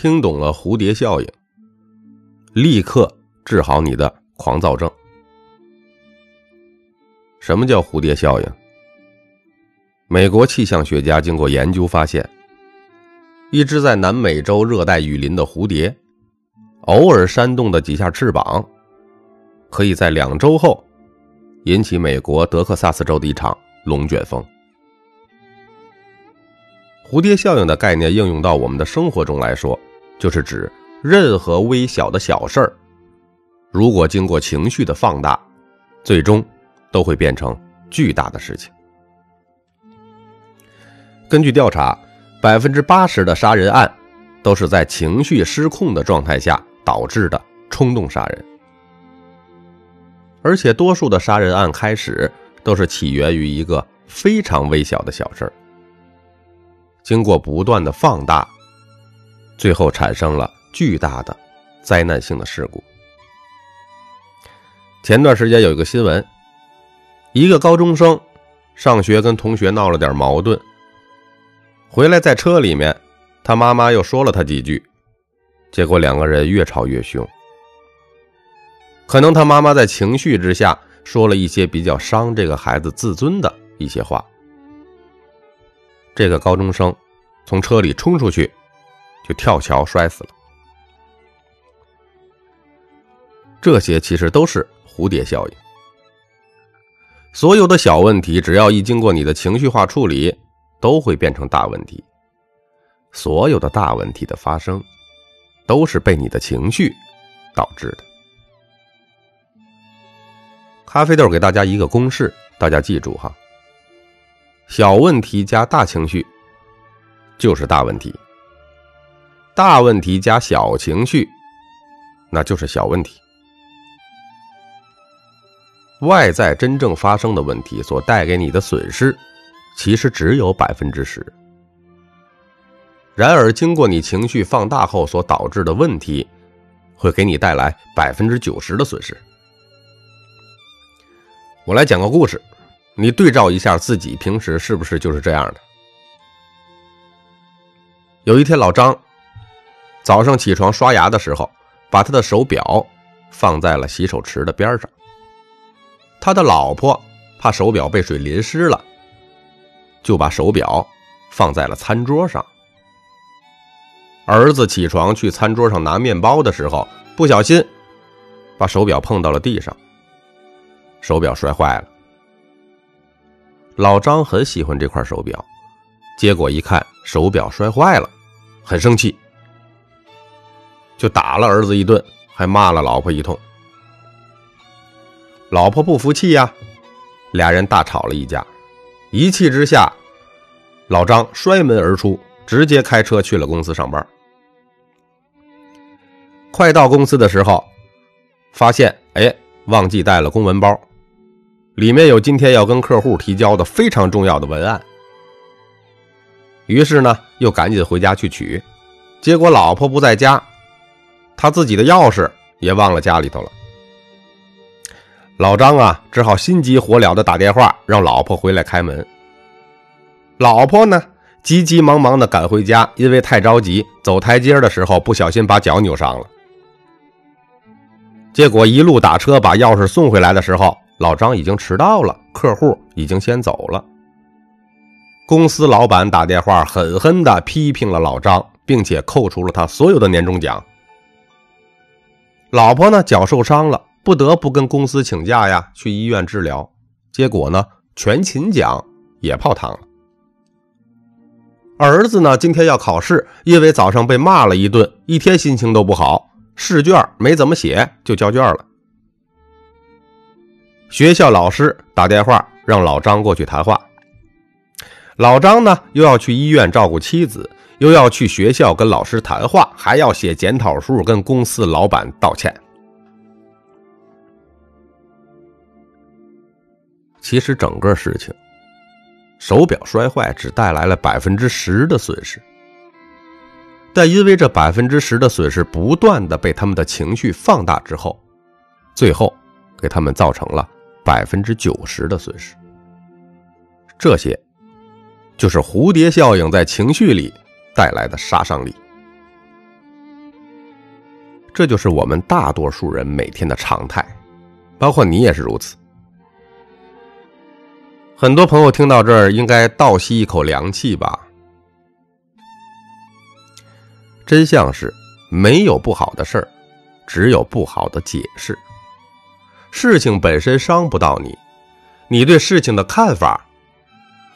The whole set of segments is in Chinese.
听懂了蝴蝶效应，立刻治好你的狂躁症。什么叫蝴蝶效应？美国气象学家经过研究发现，一只在南美洲热带雨林的蝴蝶，偶尔扇动的几下翅膀，可以在两周后引起美国德克萨斯州的一场龙卷风。蝴蝶效应的概念应用到我们的生活中来说，就是指任何微小的小事儿，如果经过情绪的放大，最终都会变成巨大的事情。根据调查，百分之八十的杀人案都是在情绪失控的状态下导致的冲动杀人，而且多数的杀人案开始都是起源于一个非常微小的小事儿。经过不断的放大，最后产生了巨大的灾难性的事故。前段时间有一个新闻，一个高中生上学跟同学闹了点矛盾，回来在车里面，他妈妈又说了他几句，结果两个人越吵越凶。可能他妈妈在情绪之下说了一些比较伤这个孩子自尊的一些话。这个高中生从车里冲出去，就跳桥摔死了。这些其实都是蝴蝶效应。所有的小问题，只要一经过你的情绪化处理，都会变成大问题。所有的大问题的发生，都是被你的情绪导致的。咖啡豆给大家一个公式，大家记住哈。小问题加大情绪，就是大问题；大问题加小情绪，那就是小问题。外在真正发生的问题所带给你的损失，其实只有百分之十。然而，经过你情绪放大后所导致的问题，会给你带来百分之九十的损失。我来讲个故事。你对照一下自己平时是不是就是这样的？有一天，老张早上起床刷牙的时候，把他的手表放在了洗手池的边上。他的老婆怕手表被水淋湿了，就把手表放在了餐桌上。儿子起床去餐桌上拿面包的时候，不小心把手表碰到了地上，手表摔坏了。老张很喜欢这块手表，结果一看手表摔坏了，很生气，就打了儿子一顿，还骂了老婆一通。老婆不服气呀，俩人大吵了一架，一气之下，老张摔门而出，直接开车去了公司上班。快到公司的时候，发现哎，忘记带了公文包。里面有今天要跟客户提交的非常重要的文案，于是呢，又赶紧回家去取，结果老婆不在家，他自己的钥匙也忘了家里头了。老张啊，只好心急火燎的打电话让老婆回来开门。老婆呢，急急忙忙的赶回家，因为太着急，走台阶的时候不小心把脚扭伤了。结果一路打车把钥匙送回来的时候。老张已经迟到了，客户已经先走了。公司老板打电话狠狠地批评了老张，并且扣除了他所有的年终奖。老婆呢，脚受伤了，不得不跟公司请假呀，去医院治疗。结果呢，全勤奖也泡汤了。儿子呢，今天要考试，因为早上被骂了一顿，一天心情都不好，试卷没怎么写就交卷了。学校老师打电话让老张过去谈话。老张呢，又要去医院照顾妻子，又要去学校跟老师谈话，还要写检讨书跟公司老板道歉。其实整个事情，手表摔坏只带来了百分之十的损失，但因为这百分之十的损失不断的被他们的情绪放大之后，最后给他们造成了。百分之九十的损失，这些就是蝴蝶效应在情绪里带来的杀伤力。这就是我们大多数人每天的常态，包括你也是如此。很多朋友听到这儿，应该倒吸一口凉气吧？真相是，没有不好的事儿，只有不好的解释。事情本身伤不到你，你对事情的看法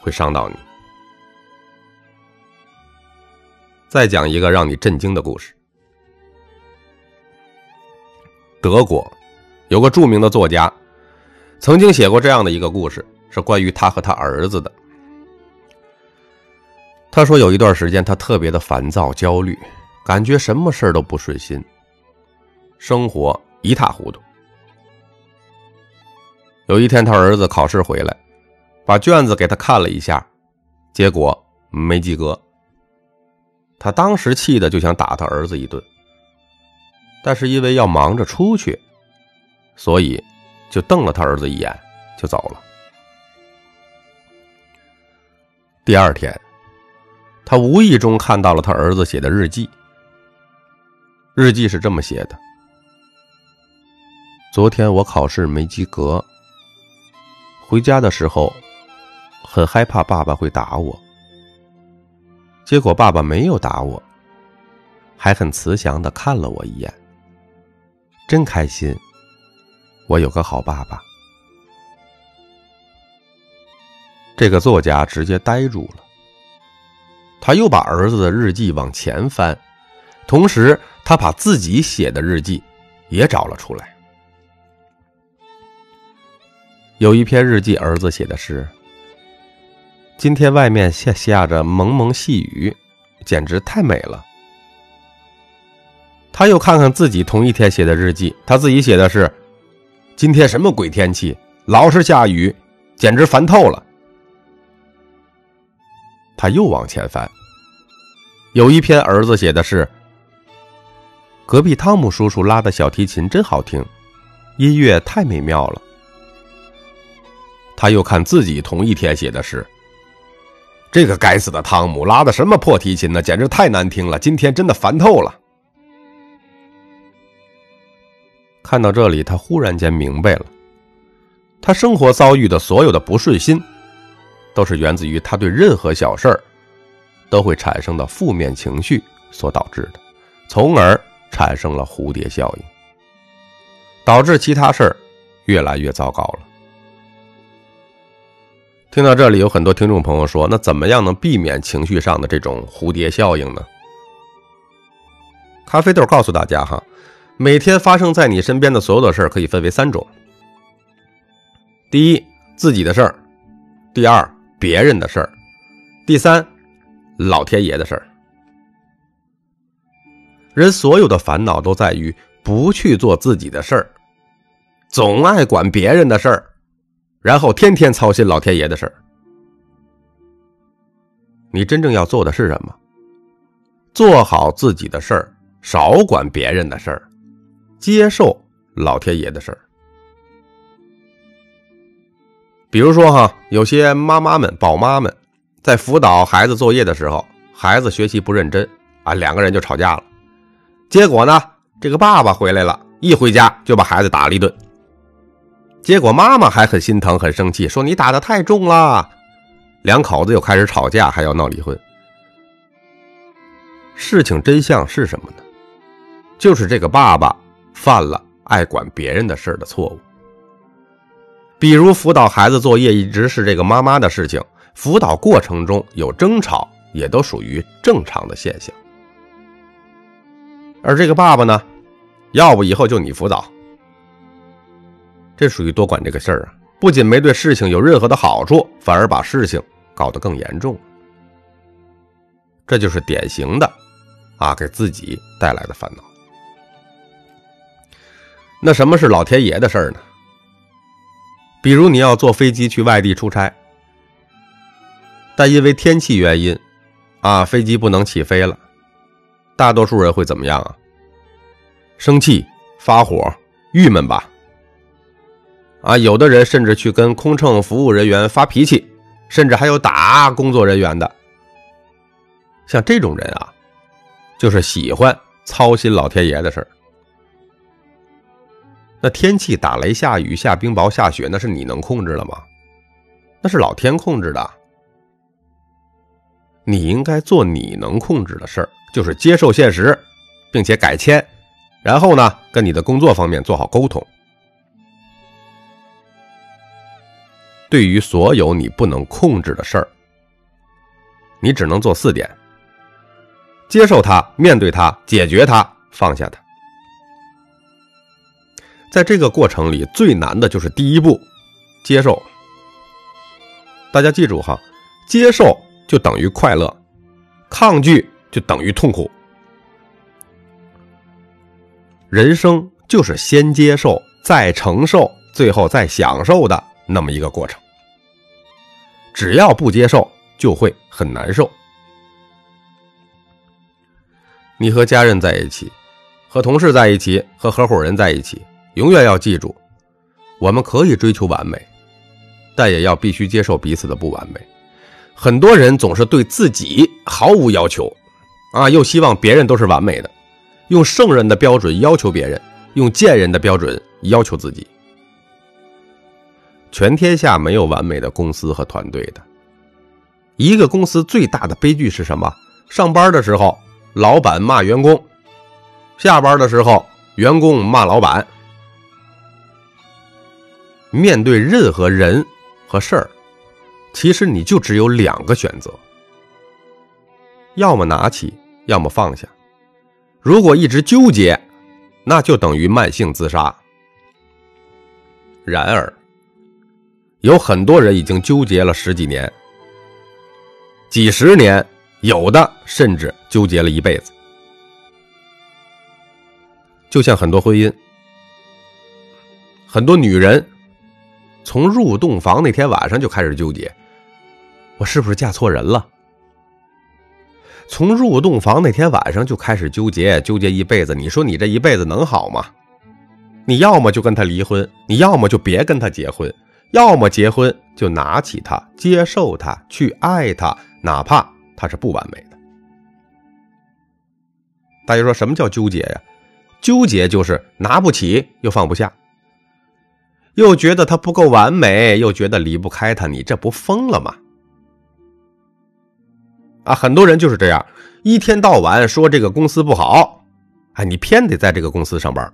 会伤到你。再讲一个让你震惊的故事。德国有个著名的作家，曾经写过这样的一个故事，是关于他和他儿子的。他说有一段时间，他特别的烦躁、焦虑，感觉什么事都不顺心，生活一塌糊涂。有一天，他儿子考试回来，把卷子给他看了一下，结果没及格。他当时气的就想打他儿子一顿，但是因为要忙着出去，所以就瞪了他儿子一眼就走了。第二天，他无意中看到了他儿子写的日记。日记是这么写的：昨天我考试没及格，回家的时候很害怕爸爸会打我。结果爸爸没有打我，还很慈祥的看了我一眼。真开心，我有个好爸爸。这个作家直接呆住了。他又把儿子的日记往前翻，同时他把自己写的日记也找了出来。有一篇日记，儿子写的是。今天外面下下着蒙蒙细雨，简直太美了。他又看看自己同一天写的日记，他自己写的是：“今天什么鬼天气，老是下雨，简直烦透了。”他又往前翻，有一篇儿子写的是：“隔壁汤姆叔叔拉的小提琴真好听，音乐太美妙了。”他又看自己同一天写的是。这个该死的汤姆拉的什么破提琴呢？简直太难听了！今天真的烦透了。看到这里，他忽然间明白了，他生活遭遇的所有的不顺心，都是源自于他对任何小事儿都会产生的负面情绪所导致的，从而产生了蝴蝶效应，导致其他事儿越来越糟糕了。听到这里，有很多听众朋友说：“那怎么样能避免情绪上的这种蝴蝶效应呢？”咖啡豆告诉大家哈，每天发生在你身边的所有的事儿可以分为三种：第一，自己的事儿；第二，别人的事儿；第三，老天爷的事儿。人所有的烦恼都在于不去做自己的事儿，总爱管别人的事儿。然后天天操心老天爷的事儿，你真正要做的是什么？做好自己的事儿，少管别人的事儿，接受老天爷的事儿。比如说哈，有些妈妈们、宝妈们在辅导孩子作业的时候，孩子学习不认真啊，两个人就吵架了。结果呢，这个爸爸回来了，一回家就把孩子打了一顿。结果妈妈还很心疼，很生气，说：“你打的太重了。”两口子又开始吵架，还要闹离婚。事情真相是什么呢？就是这个爸爸犯了爱管别人的事的错误。比如辅导孩子作业一直是这个妈妈的事情，辅导过程中有争吵，也都属于正常的现象。而这个爸爸呢，要不以后就你辅导。这属于多管这个事儿啊，不仅没对事情有任何的好处，反而把事情搞得更严重。这就是典型的，啊，给自己带来的烦恼。那什么是老天爷的事儿呢？比如你要坐飞机去外地出差，但因为天气原因，啊，飞机不能起飞了，大多数人会怎么样啊？生气、发火、郁闷吧。啊，有的人甚至去跟空乘服务人员发脾气，甚至还有打工作人员的。像这种人啊，就是喜欢操心老天爷的事儿。那天气打雷下雨下冰雹下雪，那是你能控制了吗？那是老天控制的。你应该做你能控制的事儿，就是接受现实，并且改签，然后呢，跟你的工作方面做好沟通。对于所有你不能控制的事儿，你只能做四点：接受它，面对它，解决它，放下它。在这个过程里，最难的就是第一步，接受。大家记住哈，接受就等于快乐，抗拒就等于痛苦。人生就是先接受，再承受，最后再享受的那么一个过程。只要不接受，就会很难受。你和家人在一起，和同事在一起，和合伙人在一起。永远要记住，我们可以追求完美，但也要必须接受彼此的不完美。很多人总是对自己毫无要求，啊，又希望别人都是完美的，用圣人的标准要求别人，用贱人的标准要求自己。全天下没有完美的公司和团队的。一个公司最大的悲剧是什么？上班的时候，老板骂员工；下班的时候，员工骂老板。面对任何人和事儿，其实你就只有两个选择：要么拿起，要么放下。如果一直纠结，那就等于慢性自杀。然而，有很多人已经纠结了十几年、几十年，有的甚至纠结了一辈子。就像很多婚姻，很多女人。从入洞房那天晚上就开始纠结，我是不是嫁错人了？从入洞房那天晚上就开始纠结，纠结一辈子。你说你这一辈子能好吗？你要么就跟他离婚，你要么就别跟他结婚，要么结婚就拿起他，接受他，去爱他，哪怕他是不完美的。大家说什么叫纠结呀？纠结就是拿不起又放不下。又觉得他不够完美，又觉得离不开他，你这不疯了吗？啊，很多人就是这样，一天到晚说这个公司不好，哎，你偏得在这个公司上班，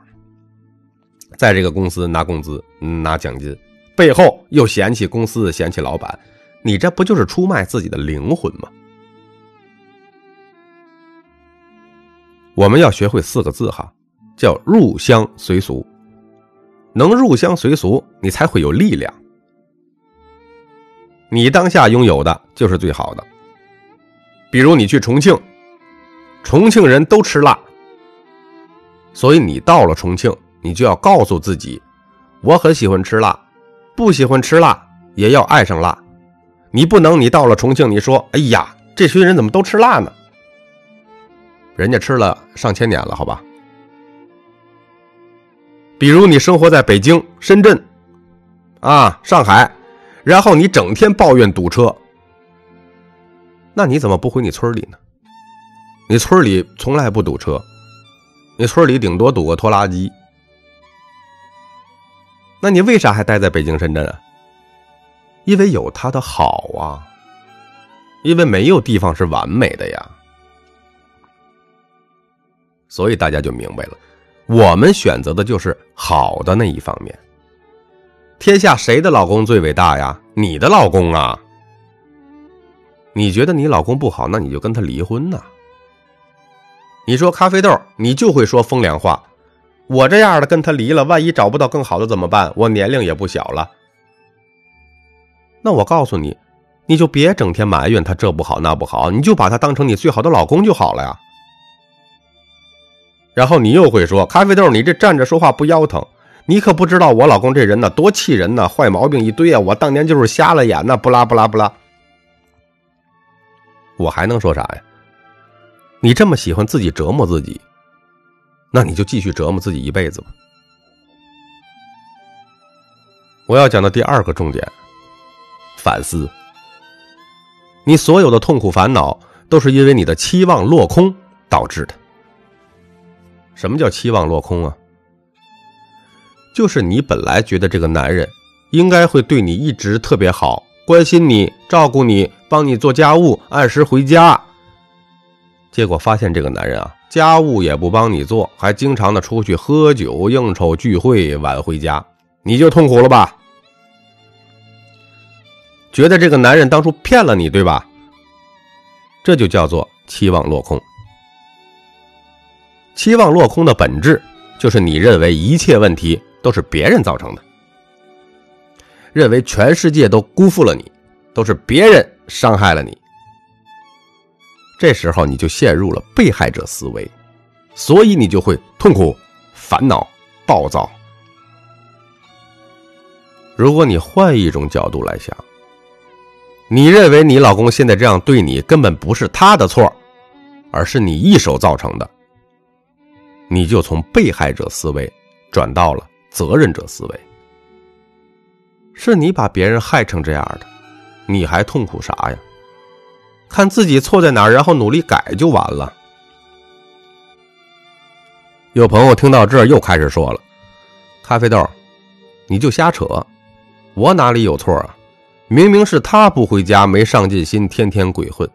在这个公司拿工资、拿奖金，背后又嫌弃公司、嫌弃老板，你这不就是出卖自己的灵魂吗？我们要学会四个字哈，叫入乡随俗。能入乡随俗，你才会有力量。你当下拥有的就是最好的。比如你去重庆，重庆人都吃辣，所以你到了重庆，你就要告诉自己，我很喜欢吃辣，不喜欢吃辣也要爱上辣。你不能，你到了重庆，你说，哎呀，这群人怎么都吃辣呢？人家吃了上千年了，好吧。比如你生活在北京、深圳，啊，上海，然后你整天抱怨堵车，那你怎么不回你村里呢？你村里从来不堵车，你村里顶多堵个拖拉机，那你为啥还待在北京、深圳啊？因为有它的好啊，因为没有地方是完美的呀，所以大家就明白了。我们选择的就是好的那一方面。天下谁的老公最伟大呀？你的老公啊！你觉得你老公不好，那你就跟他离婚呐。你说咖啡豆，你就会说风凉话。我这样的跟他离了，万一找不到更好的怎么办？我年龄也不小了。那我告诉你，你就别整天埋怨他这不好那不好，你就把他当成你最好的老公就好了呀。然后你又会说：“咖啡豆，你这站着说话不腰疼？你可不知道我老公这人呢，多气人呢，坏毛病一堆啊！我当年就是瞎了眼呢，不拉不拉不拉。”我还能说啥呀？你这么喜欢自己折磨自己，那你就继续折磨自己一辈子吧。我要讲的第二个重点，反思。你所有的痛苦烦恼，都是因为你的期望落空导致的。什么叫期望落空啊？就是你本来觉得这个男人应该会对你一直特别好，关心你、照顾你、帮你做家务、按时回家。结果发现这个男人啊，家务也不帮你做，还经常的出去喝酒、应酬、聚会，晚回家，你就痛苦了吧？觉得这个男人当初骗了你，对吧？这就叫做期望落空。期望落空的本质，就是你认为一切问题都是别人造成的，认为全世界都辜负了你，都是别人伤害了你。这时候你就陷入了被害者思维，所以你就会痛苦、烦恼、暴躁。如果你换一种角度来想，你认为你老公现在这样对你根本不是他的错，而是你一手造成的，你就从被害者思维转到了责任者思维。是你把别人害成这样的，你还痛苦啥呀？看自己错在哪，然后努力改就完了。有朋友听到这儿又开始说了：“咖啡豆，你就瞎扯，我哪里有错啊？明明是他不回家，没上进心，天天鬼混。”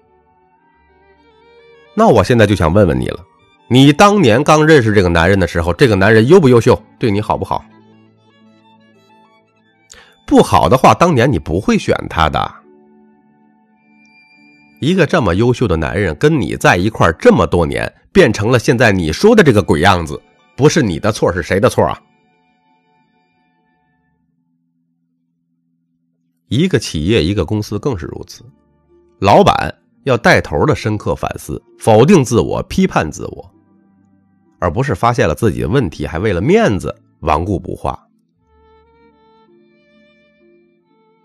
那我现在就想问问你了：你当年刚认识这个男人的时候，这个男人优不优秀，对你好不好？不好的话，当年你不会选他的。一个这么优秀的男人跟你在一块这么多年，变成了现在你说的这个鬼样子，不是你的错是谁的错啊？一个企业、一个公司更是如此，老板要带头的深刻反思、否定自我、批判自我，而不是发现了自己的问题还为了面子顽固不化。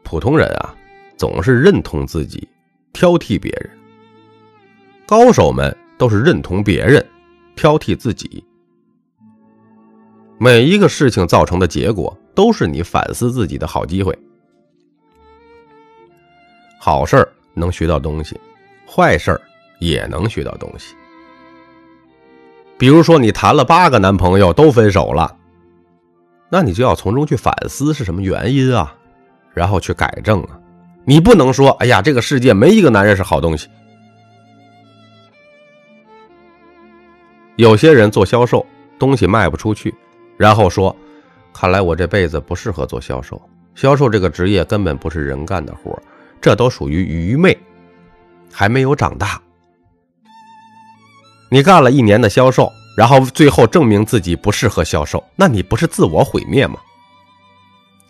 普通人啊，总是认同自己。挑剔别人，高手们都是认同别人，挑剔自己。每一个事情造成的结果，都是你反思自己的好机会。好事能学到东西，坏事也能学到东西。比如说，你谈了八个男朋友都分手了，那你就要从中去反思是什么原因啊，然后去改正啊。你不能说，哎呀，这个世界没一个男人是好东西。有些人做销售，东西卖不出去，然后说，看来我这辈子不适合做销售。销售这个职业根本不是人干的活，这都属于愚昧，还没有长大。你干了一年的销售，然后最后证明自己不适合销售，那你不是自我毁灭吗？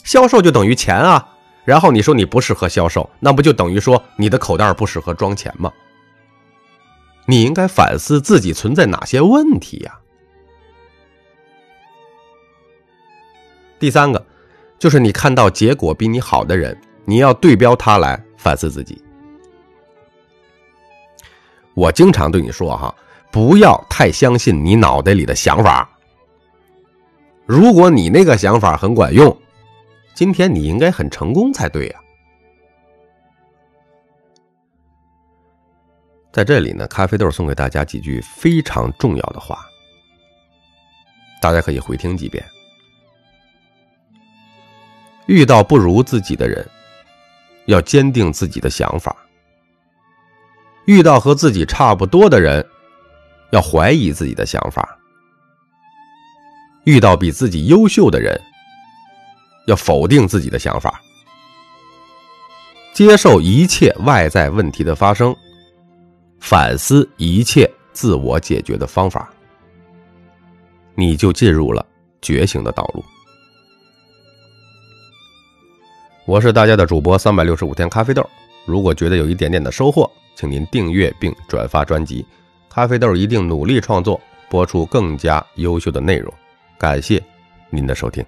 销售就等于钱啊。然后你说你不适合销售，那不就等于说你的口袋不适合装钱吗？你应该反思自己存在哪些问题呀。第三个，就是你看到结果比你好的人，你要对标他来反思自己。我经常对你说哈，不要太相信你脑袋里的想法。如果你那个想法很管用。今天你应该很成功才对呀！在这里呢，咖啡豆送给大家几句非常重要的话，大家可以回听几遍。遇到不如自己的人，要坚定自己的想法；遇到和自己差不多的人，要怀疑自己的想法；遇到比自己优秀的人。要否定自己的想法，接受一切外在问题的发生，反思一切自我解决的方法，你就进入了觉醒的道路。我是大家的主播三百六十五天咖啡豆，如果觉得有一点点的收获，请您订阅并转发专辑，咖啡豆一定努力创作，播出更加优秀的内容。感谢您的收听。